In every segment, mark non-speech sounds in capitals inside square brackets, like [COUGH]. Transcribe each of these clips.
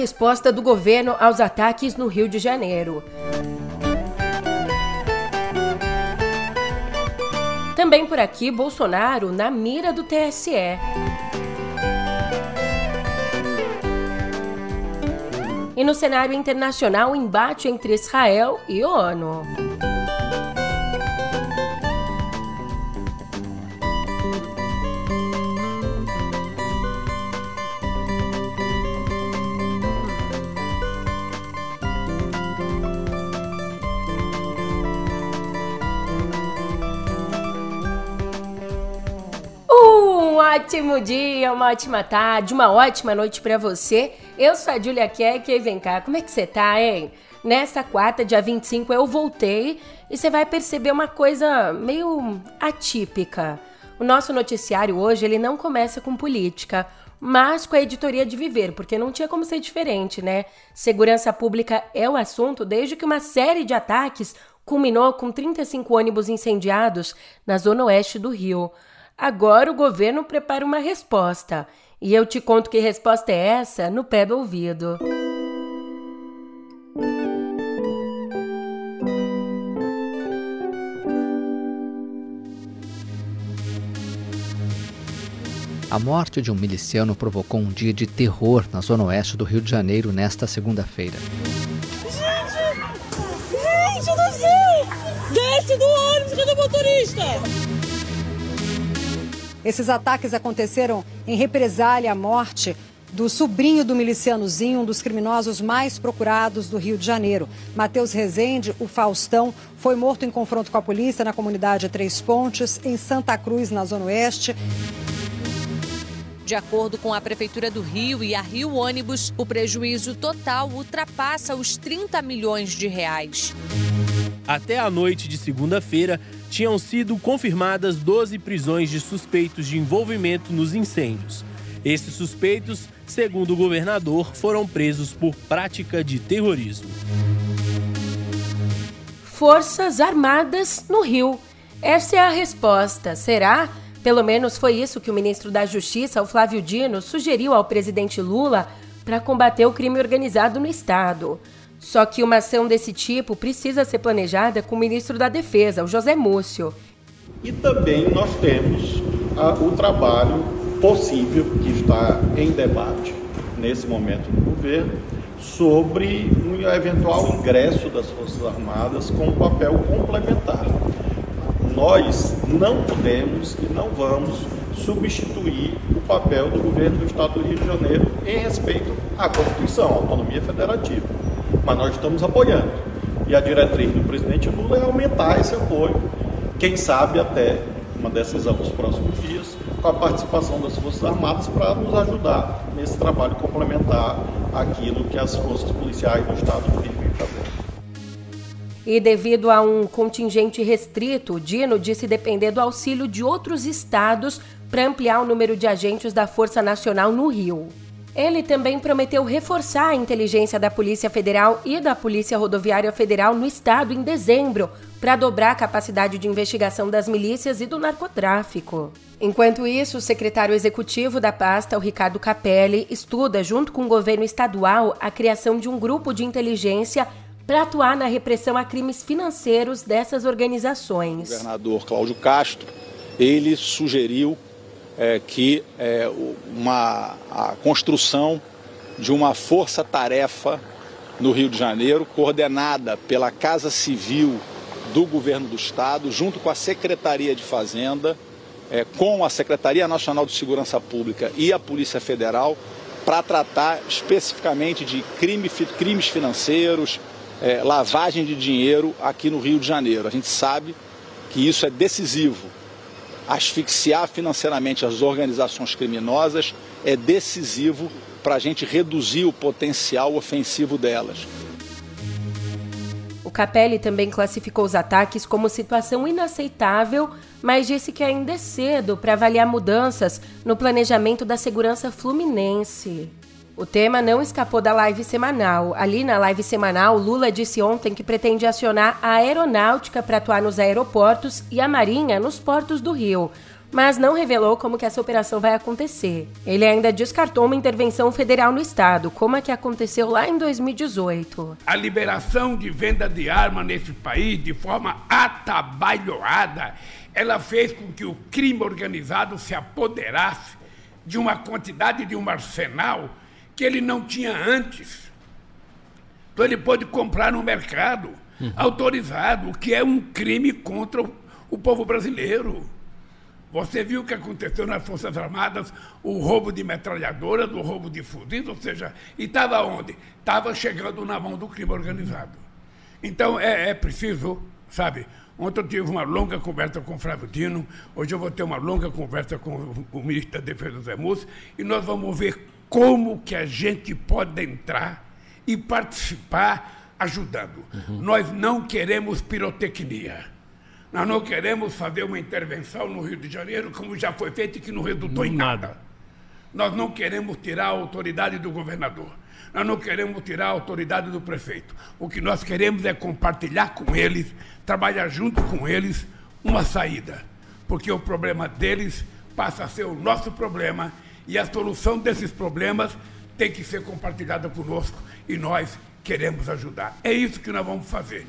resposta do governo aos ataques no Rio de Janeiro. Também por aqui, Bolsonaro na mira do TSE. E no cenário internacional, embate entre Israel e ONU. Ótimo dia, uma ótima tarde, uma ótima noite para você. Eu sou a Julia Keck e vem cá, como é que você tá, hein? Nessa quarta, dia 25, eu voltei e você vai perceber uma coisa meio atípica. O nosso noticiário hoje, ele não começa com política, mas com a editoria de Viver, porque não tinha como ser diferente, né? Segurança pública é o assunto desde que uma série de ataques culminou com 35 ônibus incendiados na zona oeste do Rio. Agora o governo prepara uma resposta. E eu te conto que resposta é essa no pé do ouvido. A morte de um miliciano provocou um dia de terror na zona oeste do Rio de Janeiro nesta segunda-feira. Gente! Gente, eu não sei! Desce do ônibus, cadê o motorista? Esses ataques aconteceram em represália à morte do sobrinho do milicianozinho, um dos criminosos mais procurados do Rio de Janeiro. Matheus Rezende, o Faustão, foi morto em confronto com a polícia na comunidade Três Pontes, em Santa Cruz, na Zona Oeste. De acordo com a Prefeitura do Rio e a Rio Ônibus, o prejuízo total ultrapassa os 30 milhões de reais. Até a noite de segunda-feira, tinham sido confirmadas 12 prisões de suspeitos de envolvimento nos incêndios. Esses suspeitos, segundo o governador, foram presos por prática de terrorismo. Forças Armadas no Rio. Essa é a resposta. Será? Pelo menos foi isso que o ministro da Justiça, o Flávio Dino, sugeriu ao presidente Lula para combater o crime organizado no estado. Só que uma ação desse tipo precisa ser planejada com o ministro da Defesa, o José Múcio. E também nós temos ah, o trabalho possível que está em debate nesse momento no governo sobre um eventual ingresso das Forças Armadas com um papel complementar. Nós não podemos e não vamos substituir o papel do governo do Estado do Rio de Janeiro em respeito à Constituição, à autonomia federativa mas nós estamos apoiando. E a diretriz do presidente Lula é aumentar esse apoio, quem sabe até uma decisão nos próximos dias, com a participação das Forças Armadas para nos ajudar nesse trabalho complementar aquilo que as forças policiais do Estado vivem fazendo. E devido a um contingente restrito, o Dino disse depender do auxílio de outros estados para ampliar o número de agentes da Força Nacional no Rio. Ele também prometeu reforçar a inteligência da Polícia Federal e da Polícia Rodoviária Federal no estado em dezembro, para dobrar a capacidade de investigação das milícias e do narcotráfico. Enquanto isso, o secretário executivo da pasta, o Ricardo Capelli, estuda, junto com o governo estadual, a criação de um grupo de inteligência para atuar na repressão a crimes financeiros dessas organizações. O governador Cláudio Castro, ele sugeriu é, que é, uma, a construção de uma força-tarefa no Rio de Janeiro, coordenada pela Casa Civil do Governo do Estado, junto com a Secretaria de Fazenda, é, com a Secretaria Nacional de Segurança Pública e a Polícia Federal, para tratar especificamente de crime, crimes financeiros, é, lavagem de dinheiro aqui no Rio de Janeiro. A gente sabe que isso é decisivo asfixiar financeiramente as organizações criminosas é decisivo para a gente reduzir o potencial ofensivo delas. O Capelli também classificou os ataques como situação inaceitável, mas disse que ainda é cedo para avaliar mudanças no planejamento da segurança fluminense. O tema não escapou da live semanal. Ali na live semanal, Lula disse ontem que pretende acionar a aeronáutica para atuar nos aeroportos e a marinha nos portos do Rio. mas não revelou como que essa operação vai acontecer. Ele ainda descartou uma intervenção federal no estado, como a que aconteceu lá em 2018. A liberação de venda de arma nesse país de forma atabalhoada, ela fez com que o crime organizado se apoderasse de uma quantidade de um arsenal que ele não tinha antes. Então ele pôde comprar no mercado uhum. autorizado, o que é um crime contra o, o povo brasileiro. Você viu o que aconteceu nas Forças Armadas, o roubo de metralhadoras, o roubo de fuzis, ou seja, e estava onde? Estava chegando na mão do crime organizado. Então é, é, preciso, sabe? Ontem eu tive uma longa conversa com o Flávio Dino, hoje eu vou ter uma longa conversa com o, o ministro da Defesa, Zé Múcio, e nós vamos ver como que a gente pode entrar e participar ajudando. Uhum. Nós não queremos pirotecnia. Nós não queremos fazer uma intervenção no Rio de Janeiro, como já foi feito e que não resultou em nada. Nós não queremos tirar a autoridade do governador. Nós não queremos tirar a autoridade do prefeito. O que nós queremos é compartilhar com eles, trabalhar junto com eles uma saída. Porque o problema deles passa a ser o nosso problema e a solução desses problemas tem que ser compartilhada conosco e nós queremos ajudar. É isso que nós vamos fazer.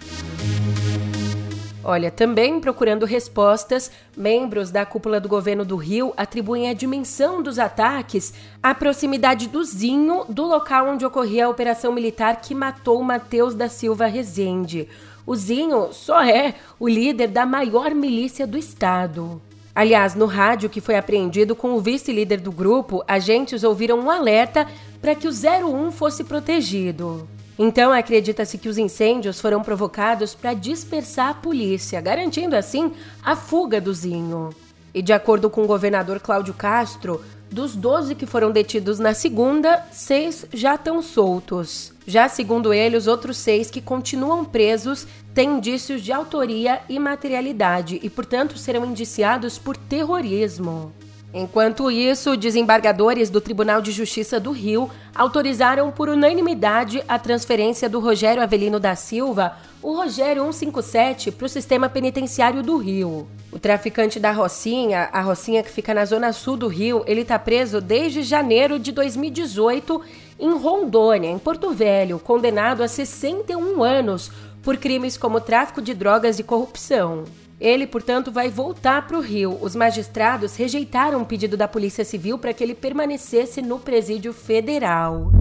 Olha, também procurando respostas, membros da cúpula do governo do Rio atribuem a dimensão dos ataques à proximidade do Zinho do local onde ocorria a operação militar que matou Matheus da Silva Rezende. O Zinho só é o líder da maior milícia do estado. Aliás, no rádio que foi apreendido com o vice-líder do grupo, agentes ouviram um alerta para que o 01 fosse protegido. Então, acredita-se que os incêndios foram provocados para dispersar a polícia, garantindo assim a fuga do Zinho. E de acordo com o governador Cláudio Castro, dos 12 que foram detidos na segunda, seis já estão soltos. Já segundo ele, os outros seis que continuam presos têm indícios de autoria e materialidade e, portanto, serão indiciados por terrorismo. Enquanto isso, desembargadores do Tribunal de Justiça do Rio autorizaram por unanimidade a transferência do Rogério Avelino da Silva, o Rogério 157, para o sistema penitenciário do Rio. O traficante da Rocinha, a Rocinha que fica na zona sul do Rio, ele está preso desde janeiro de 2018 em Rondônia, em Porto Velho, condenado a 61 anos por crimes como tráfico de drogas e corrupção. Ele, portanto, vai voltar para o Rio. Os magistrados rejeitaram o pedido da Polícia Civil para que ele permanecesse no presídio federal.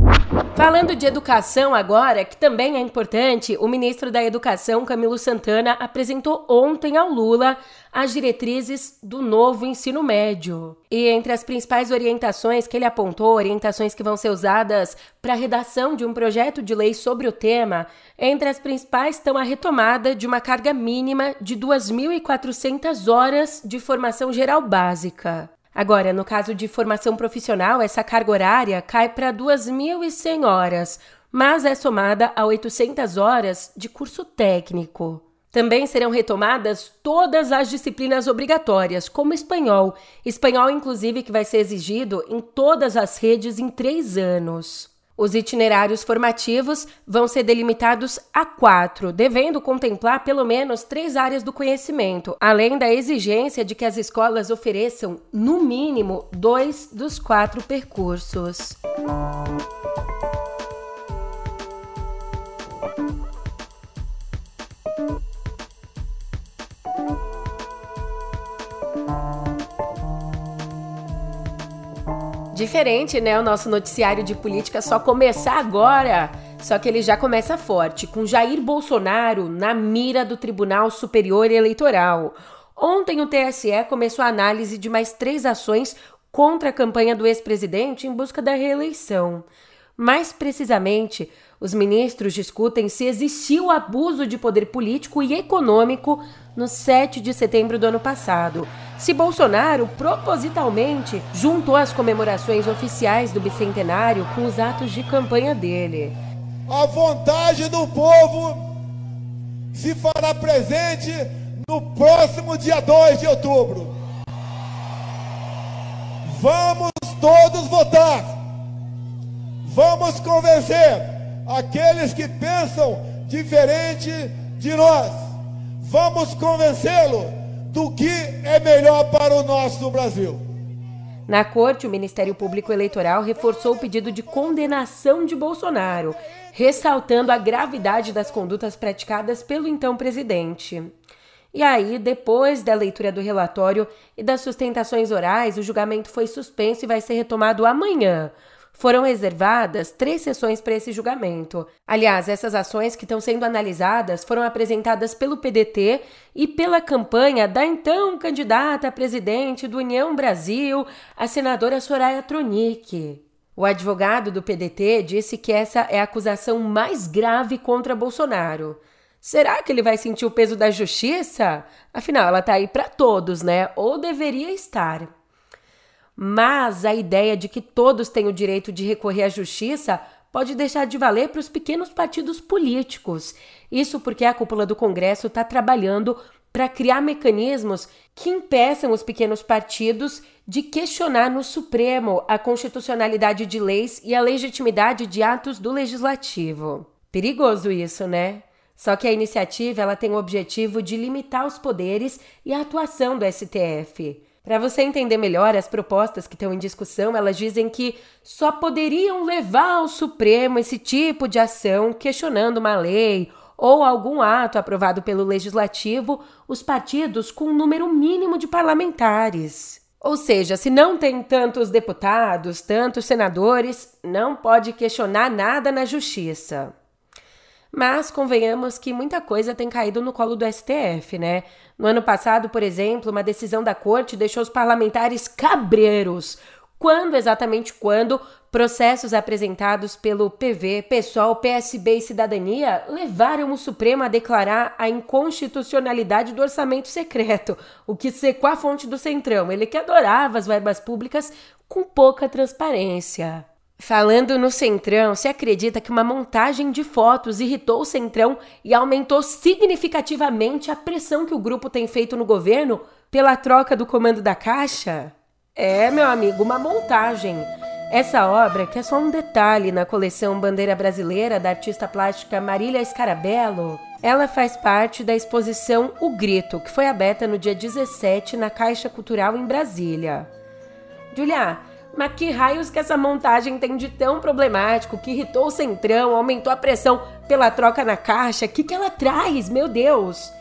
Falando de educação agora, que também é importante, o ministro da Educação, Camilo Santana, apresentou ontem ao Lula as diretrizes do novo ensino médio. E entre as principais orientações que ele apontou, orientações que vão ser usadas para a redação de um projeto de lei sobre o tema, entre as principais estão a retomada de uma carga mínima de 2.400 horas de formação geral básica. Agora, no caso de formação profissional, essa carga horária cai para 2.100 horas, mas é somada a 800 horas de curso técnico. Também serão retomadas todas as disciplinas obrigatórias, como espanhol. Espanhol, inclusive, que vai ser exigido em todas as redes em três anos. Os itinerários formativos vão ser delimitados a quatro, devendo contemplar pelo menos três áreas do conhecimento, além da exigência de que as escolas ofereçam, no mínimo, dois dos quatro percursos. Diferente, né? O nosso noticiário de política só começar agora. Só que ele já começa forte, com Jair Bolsonaro na mira do Tribunal Superior Eleitoral. Ontem o TSE começou a análise de mais três ações contra a campanha do ex-presidente em busca da reeleição. Mais precisamente, os ministros discutem se existiu abuso de poder político e econômico no 7 de setembro do ano passado. Se Bolsonaro propositalmente juntou as comemorações oficiais do bicentenário com os atos de campanha dele. A vontade do povo se fará presente no próximo dia 2 de outubro. Vamos todos votar. Vamos convencer aqueles que pensam diferente de nós. Vamos convencê-lo do que é melhor para o nosso Brasil. Na corte, o Ministério Público Eleitoral reforçou o pedido de condenação de Bolsonaro, ressaltando a gravidade das condutas praticadas pelo então presidente. E aí, depois da leitura do relatório e das sustentações orais, o julgamento foi suspenso e vai ser retomado amanhã. Foram reservadas três sessões para esse julgamento. Aliás, essas ações que estão sendo analisadas foram apresentadas pelo PDT e pela campanha da então candidata a presidente do União Brasil, a senadora Soraya Tronic. O advogado do PDT disse que essa é a acusação mais grave contra Bolsonaro. Será que ele vai sentir o peso da justiça? Afinal, ela tá aí para todos, né? Ou deveria estar. Mas a ideia de que todos têm o direito de recorrer à justiça pode deixar de valer para os pequenos partidos políticos. Isso porque a cúpula do Congresso está trabalhando para criar mecanismos que impeçam os pequenos partidos de questionar no Supremo a constitucionalidade de leis e a legitimidade de atos do legislativo. Perigoso isso, né? Só que a iniciativa ela tem o objetivo de limitar os poderes e a atuação do STF. Para você entender melhor as propostas que estão em discussão, elas dizem que só poderiam levar ao Supremo esse tipo de ação questionando uma lei ou algum ato aprovado pelo legislativo os partidos com um número mínimo de parlamentares. Ou seja, se não tem tantos deputados, tantos senadores, não pode questionar nada na justiça. Mas convenhamos que muita coisa tem caído no colo do STF, né? No ano passado, por exemplo, uma decisão da corte deixou os parlamentares cabreiros. Quando, exatamente quando, processos apresentados pelo PV, PSOL, PSB e Cidadania levaram o Supremo a declarar a inconstitucionalidade do orçamento secreto, o que secou a fonte do Centrão. Ele que adorava as verbas públicas com pouca transparência. Falando no Centrão, se acredita que uma montagem de fotos irritou o Centrão e aumentou significativamente a pressão que o grupo tem feito no governo pela troca do comando da Caixa? É, meu amigo, uma montagem. Essa obra, que é só um detalhe na coleção Bandeira Brasileira da artista plástica Marília Scarabello, ela faz parte da exposição O Grito, que foi aberta no dia 17 na Caixa Cultural em Brasília. Julia, mas que raios que essa montagem tem de tão problemático que irritou o centrão, aumentou a pressão pela troca na caixa? O que, que ela traz? Meu Deus!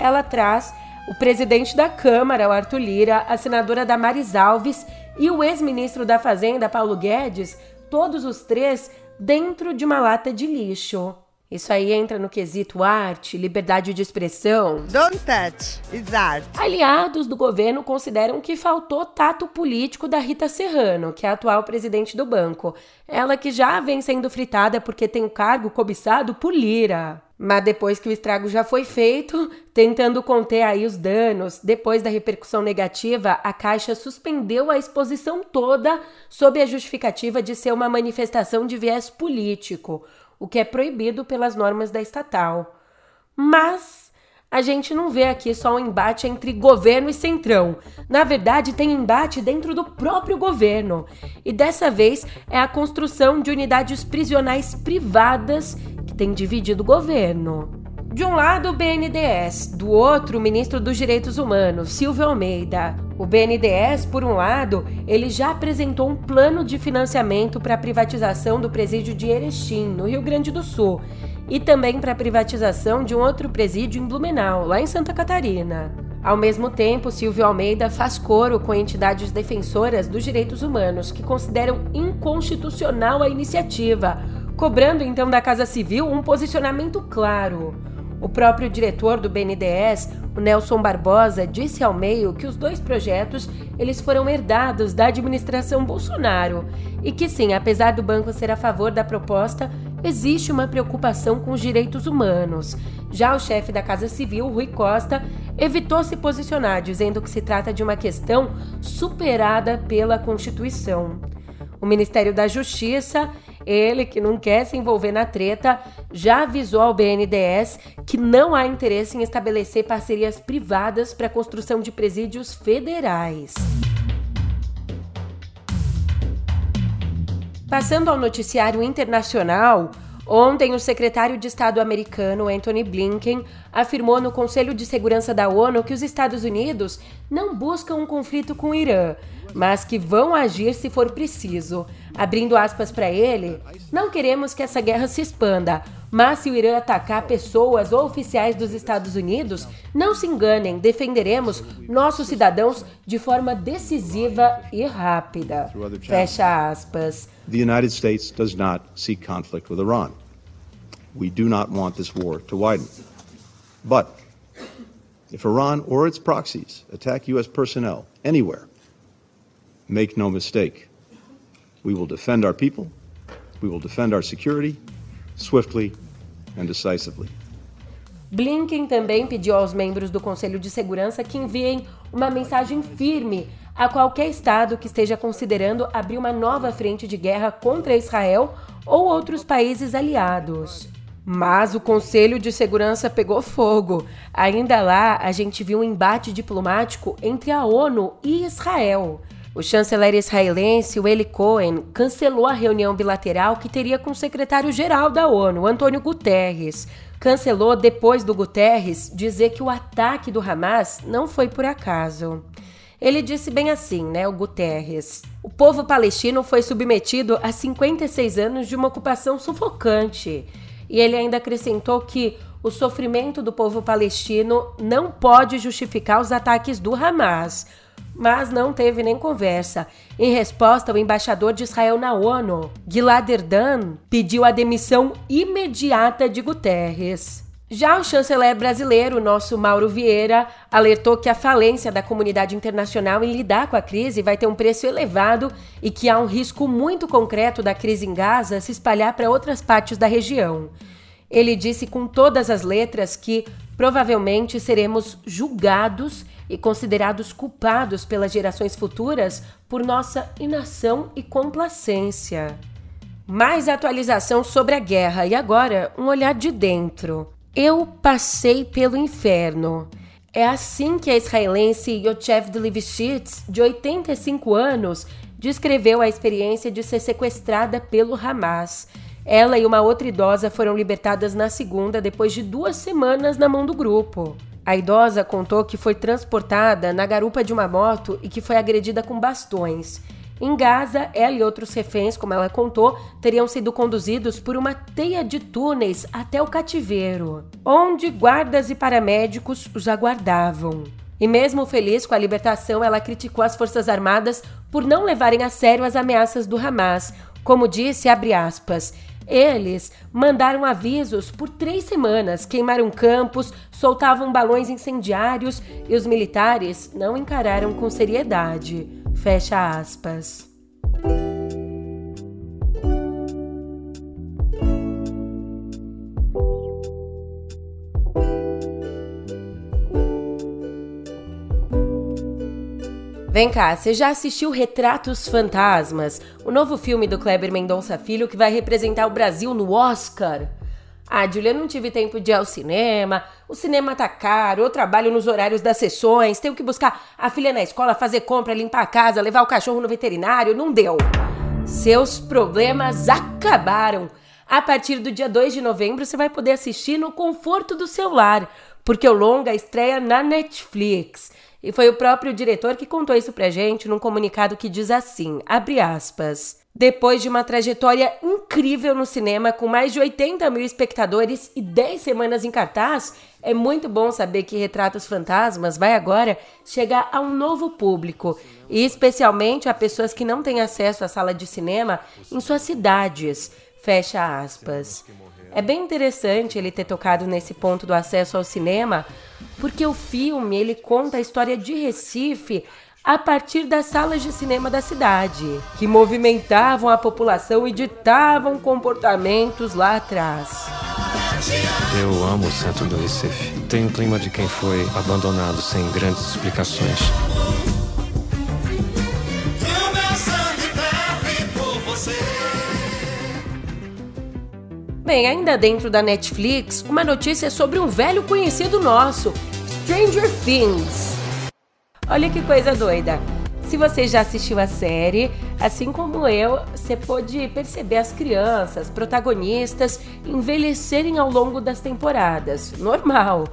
Ela traz o presidente da Câmara, o Arthur Lira, a senadora Damares Alves e o ex-ministro da Fazenda, Paulo Guedes, todos os três dentro de uma lata de lixo. Isso aí entra no quesito arte, liberdade de expressão. Don't touch, it's art. Aliados do governo consideram que faltou tato político da Rita Serrano, que é a atual presidente do banco. Ela que já vem sendo fritada porque tem o cargo cobiçado por Lira. Mas depois que o estrago já foi feito, [LAUGHS] tentando conter aí os danos, depois da repercussão negativa, a Caixa suspendeu a exposição toda sob a justificativa de ser uma manifestação de viés político o que é proibido pelas normas da estatal. Mas a gente não vê aqui só um embate entre governo e centrão. Na verdade, tem embate dentro do próprio governo. E dessa vez é a construção de unidades prisionais privadas que tem dividido o governo. De um lado, o BNDES, do outro, o ministro dos Direitos Humanos, Silvio Almeida. O BNDES, por um lado, ele já apresentou um plano de financiamento para a privatização do presídio de Erechim, no Rio Grande do Sul, e também para a privatização de um outro presídio em Blumenau, lá em Santa Catarina. Ao mesmo tempo, Silvio Almeida faz coro com entidades defensoras dos direitos humanos que consideram inconstitucional a iniciativa, cobrando então da Casa Civil um posicionamento claro. O próprio diretor do BNDES, o Nelson Barbosa, disse ao meio que os dois projetos eles foram herdados da administração Bolsonaro e que sim, apesar do banco ser a favor da proposta, existe uma preocupação com os direitos humanos. Já o chefe da Casa Civil, Rui Costa, evitou se posicionar, dizendo que se trata de uma questão superada pela Constituição. O Ministério da Justiça ele, que não quer se envolver na treta, já avisou ao BNDES que não há interesse em estabelecer parcerias privadas para a construção de presídios federais. Passando ao noticiário internacional, Ontem, o secretário de Estado americano Anthony Blinken afirmou no Conselho de Segurança da ONU que os Estados Unidos não buscam um conflito com o Irã, mas que vão agir se for preciso. Abrindo aspas para ele, não queremos que essa guerra se expanda, mas se o Irã atacar pessoas ou oficiais dos Estados Unidos, não se enganem, defenderemos nossos cidadãos de forma decisiva e rápida. Fecha aspas. The United States does not seek conflict with Iran. We do not want this war to widen. But if Iran or its proxies attack U.S. personnel anywhere, make no mistake, we will defend our people, we will defend our security swiftly and decisively. Blinken também pediu aos membros do Conselho de Segurança que enviem uma mensagem firme a qualquer Estado que esteja considerando abrir uma nova frente de guerra contra Israel ou outros países aliados. Mas o Conselho de Segurança pegou fogo. Ainda lá, a gente viu um embate diplomático entre a ONU e Israel. O chanceler israelense, Eli Cohen, cancelou a reunião bilateral que teria com o secretário-geral da ONU, Antônio Guterres. Cancelou depois do Guterres dizer que o ataque do Hamas não foi por acaso. Ele disse bem assim, né, o Guterres. O povo palestino foi submetido a 56 anos de uma ocupação sufocante. E ele ainda acrescentou que o sofrimento do povo palestino não pode justificar os ataques do Hamas mas não teve nem conversa. Em resposta, o embaixador de Israel na ONU, Gilad Erdan, pediu a demissão imediata de Guterres. Já o chanceler brasileiro, nosso Mauro Vieira, alertou que a falência da comunidade internacional em lidar com a crise vai ter um preço elevado e que há um risco muito concreto da crise em Gaza se espalhar para outras partes da região. Ele disse com todas as letras que provavelmente seremos julgados e considerados culpados pelas gerações futuras por nossa inação e complacência. Mais atualização sobre a guerra e agora um olhar de dentro. Eu passei pelo inferno. É assim que a israelense Yochev Levishitz, de 85 anos, descreveu a experiência de ser sequestrada pelo Hamas. Ela e uma outra idosa foram libertadas na segunda depois de duas semanas na mão do grupo. A idosa contou que foi transportada na garupa de uma moto e que foi agredida com bastões. Em Gaza, ela e outros reféns, como ela contou, teriam sido conduzidos por uma teia de túneis até o cativeiro, onde guardas e paramédicos os aguardavam. E mesmo feliz com a libertação, ela criticou as Forças Armadas por não levarem a sério as ameaças do Hamas. Como disse, aspas, eles mandaram avisos por três semanas, queimaram campos, soltavam balões incendiários e os militares não encararam com seriedade. Fecha aspas. Vem cá, você já assistiu Retratos Fantasmas, o novo filme do Kleber Mendonça Filho que vai representar o Brasil no Oscar? Ah, Julia, não tive tempo de ir ao cinema, o cinema tá caro, eu trabalho nos horários das sessões, tenho que buscar a filha na escola, fazer compra, limpar a casa, levar o cachorro no veterinário, não deu. Seus problemas acabaram. A partir do dia 2 de novembro você vai poder assistir no conforto do seu lar, porque o longa estreia na Netflix. E foi o próprio diretor que contou isso pra gente num comunicado que diz assim: abre aspas. Depois de uma trajetória incrível no cinema, com mais de 80 mil espectadores e 10 semanas em cartaz, é muito bom saber que Retratos Fantasmas vai agora chegar a um novo público, e especialmente a pessoas que não têm acesso à sala de cinema em suas cidades. Fecha aspas. É bem interessante ele ter tocado nesse ponto do acesso ao cinema, porque o filme ele conta a história de Recife a partir das salas de cinema da cidade, que movimentavam a população e ditavam comportamentos lá atrás. Eu amo o centro do Recife. Tem um clima de quem foi abandonado sem grandes explicações. Bem, ainda dentro da Netflix, uma notícia sobre um velho conhecido nosso, Stranger Things. Olha que coisa doida. Se você já assistiu a série, Assim como eu, você pôde perceber as crianças, protagonistas, envelhecerem ao longo das temporadas. [LAUGHS] Normal.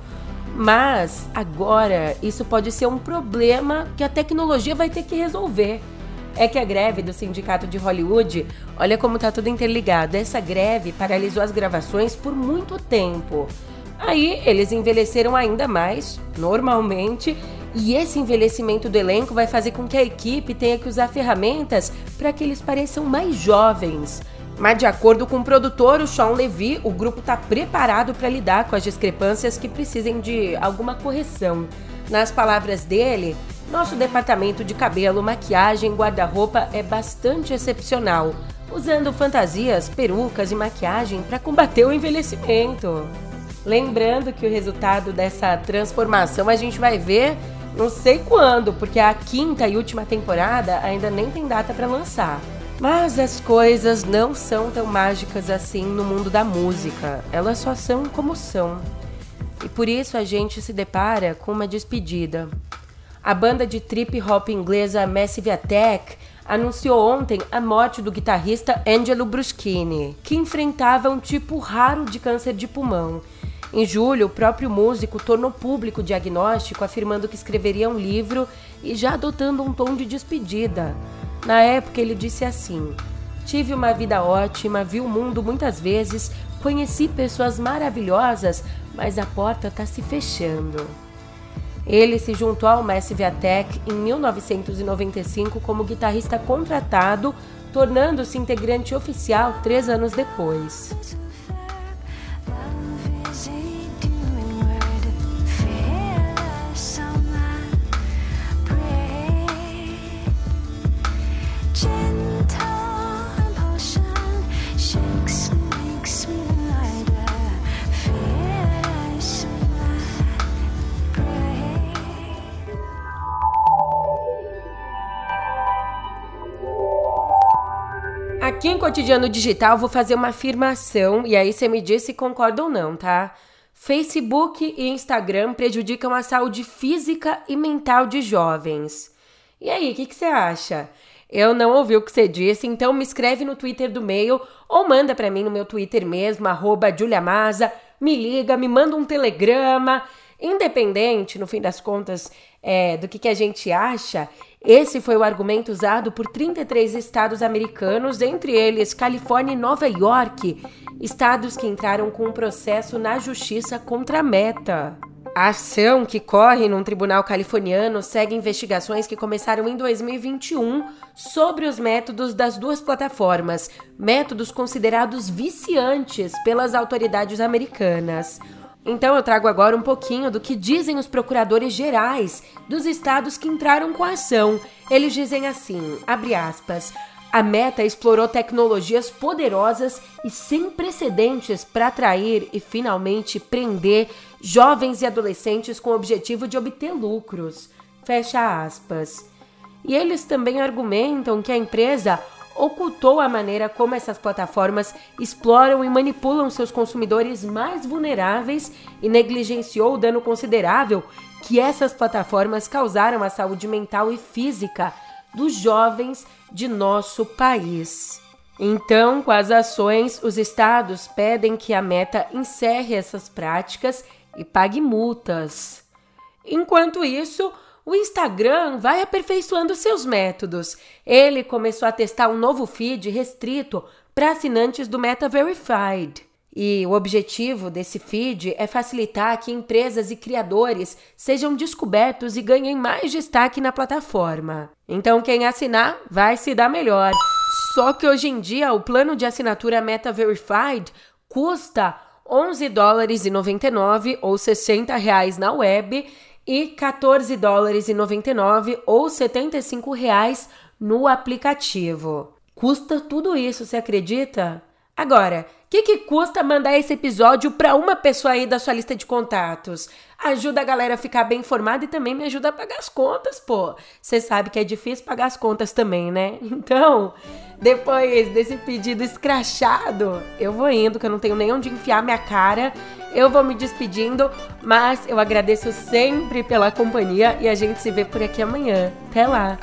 Mas agora isso pode ser um problema que a tecnologia vai ter que resolver. É que a greve do Sindicato de Hollywood, olha como tá tudo interligado. Essa greve paralisou as gravações por muito tempo. Aí eles envelheceram ainda mais, normalmente, e esse envelhecimento do elenco vai fazer com que a equipe tenha que usar ferramentas para que eles pareçam mais jovens. Mas, de acordo com o produtor, o Sean Levy, o grupo está preparado para lidar com as discrepâncias que precisem de alguma correção. Nas palavras dele, nosso departamento de cabelo, maquiagem guarda-roupa é bastante excepcional, usando fantasias, perucas e maquiagem para combater o envelhecimento. Lembrando que o resultado dessa transformação a gente vai ver não sei quando, porque a quinta e última temporada ainda nem tem data para lançar. Mas as coisas não são tão mágicas assim no mundo da música. Elas só são como são. E por isso a gente se depara com uma despedida. A banda de trip hop inglesa Massive Attack anunciou ontem a morte do guitarrista Angelo Bruschini, que enfrentava um tipo raro de câncer de pulmão em julho, o próprio músico tornou público o diagnóstico, afirmando que escreveria um livro e já adotando um tom de despedida. Na época, ele disse assim: Tive uma vida ótima, vi o mundo muitas vezes, conheci pessoas maravilhosas, mas a porta está se fechando. Ele se juntou ao Massive em 1995 como guitarrista contratado, tornando-se integrante oficial três anos depois. Cotidiano Digital vou fazer uma afirmação e aí você me diz se concorda ou não, tá? Facebook e Instagram prejudicam a saúde física e mental de jovens. E aí, o que, que você acha? Eu não ouvi o que você disse, então me escreve no Twitter do meio ou manda para mim no meu Twitter mesmo, arroba Maza, me liga, me manda um telegrama. Independente, no fim das contas, é, do que, que a gente acha, esse foi o argumento usado por 33 estados americanos, entre eles Califórnia e Nova York, estados que entraram com um processo na justiça contra a Meta. A ação, que corre num tribunal californiano, segue investigações que começaram em 2021 sobre os métodos das duas plataformas, métodos considerados viciantes pelas autoridades americanas. Então eu trago agora um pouquinho do que dizem os procuradores gerais dos estados que entraram com a ação. Eles dizem assim, abre aspas, a Meta explorou tecnologias poderosas e sem precedentes para atrair e finalmente prender jovens e adolescentes com o objetivo de obter lucros. Fecha aspas. E eles também argumentam que a empresa ocultou a maneira como essas plataformas exploram e manipulam seus consumidores mais vulneráveis e negligenciou o dano considerável que essas plataformas causaram à saúde mental e física dos jovens de nosso país. Então, com as ações, os estados pedem que a meta encerre essas práticas e pague multas. Enquanto isso, o Instagram vai aperfeiçoando seus métodos. Ele começou a testar um novo feed restrito para assinantes do Meta Verified. E o objetivo desse feed é facilitar que empresas e criadores sejam descobertos e ganhem mais destaque na plataforma. Então, quem assinar vai se dar melhor. Só que hoje em dia o plano de assinatura Meta Verified custa 11 dólares e 99 ou 60 reais na web e 14 dólares e 99 ou 75 reais no aplicativo. Custa tudo isso, você acredita? Agora, o que, que custa mandar esse episódio para uma pessoa aí da sua lista de contatos? Ajuda a galera a ficar bem informada e também me ajuda a pagar as contas, pô. Você sabe que é difícil pagar as contas também, né? [LAUGHS] Então, depois desse pedido escrachado, eu vou indo, que eu não tenho nem onde enfiar minha cara. Eu vou me despedindo, mas eu agradeço sempre pela companhia e a gente se vê por aqui amanhã. Até lá!